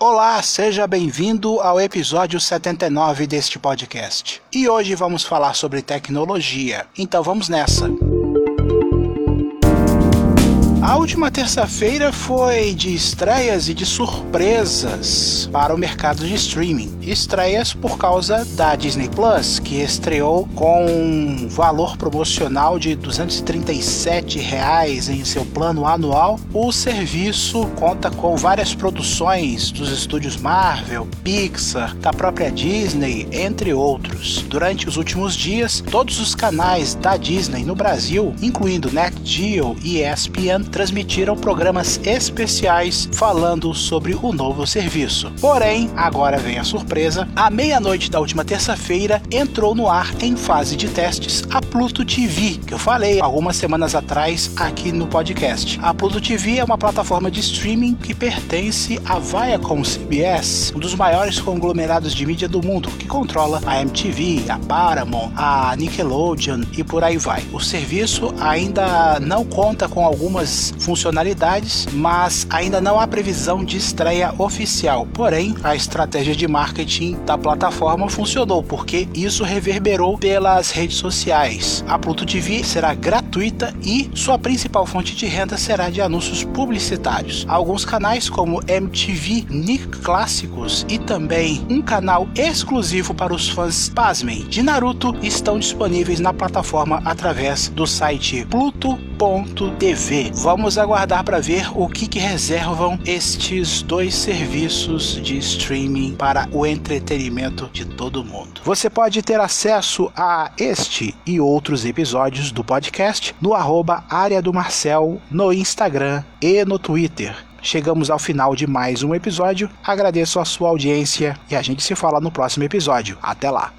Olá, seja bem-vindo ao episódio 79 deste podcast. E hoje vamos falar sobre tecnologia. Então vamos nessa. A última terça-feira foi de estreias e de surpresas para o mercado de streaming. Estreias por causa da Disney Plus, que estreou com um valor promocional de 237 reais em seu plano anual. O serviço conta com várias produções dos estúdios Marvel, Pixar, da própria Disney, entre outros. Durante os últimos dias, todos os canais da Disney no Brasil, incluindo NetGeo e ESPN, transmitiram programas especiais falando sobre o novo serviço. Porém, agora vem a surpresa: à meia-noite da última terça-feira entrou no ar em fase de testes a Pluto TV, que eu falei algumas semanas atrás aqui no podcast. A Pluto TV é uma plataforma de streaming que pertence à Viacom CBS, um dos maiores conglomerados de mídia do mundo, que controla a MTV, a Paramount, a Nickelodeon e por aí vai. O serviço ainda não conta com algumas funcionalidades, mas ainda não há previsão de estreia oficial. Porém, a estratégia de marketing da plataforma funcionou, porque isso reverberou pelas redes sociais. A Pluto TV será gratuita e sua principal fonte de renda será de anúncios publicitários. Alguns canais como MTV Nick Clássicos e também um canal exclusivo para os fãs, pasmem, de Naruto estão disponíveis na plataforma através do site pluto.tv. Vamos aguardar para ver o que, que reservam estes dois serviços de streaming para o entretenimento de todo mundo. Você pode ter acesso a este e outros episódios do podcast no arroba área do Marcel no Instagram e no Twitter. Chegamos ao final de mais um episódio. Agradeço a sua audiência e a gente se fala no próximo episódio. Até lá!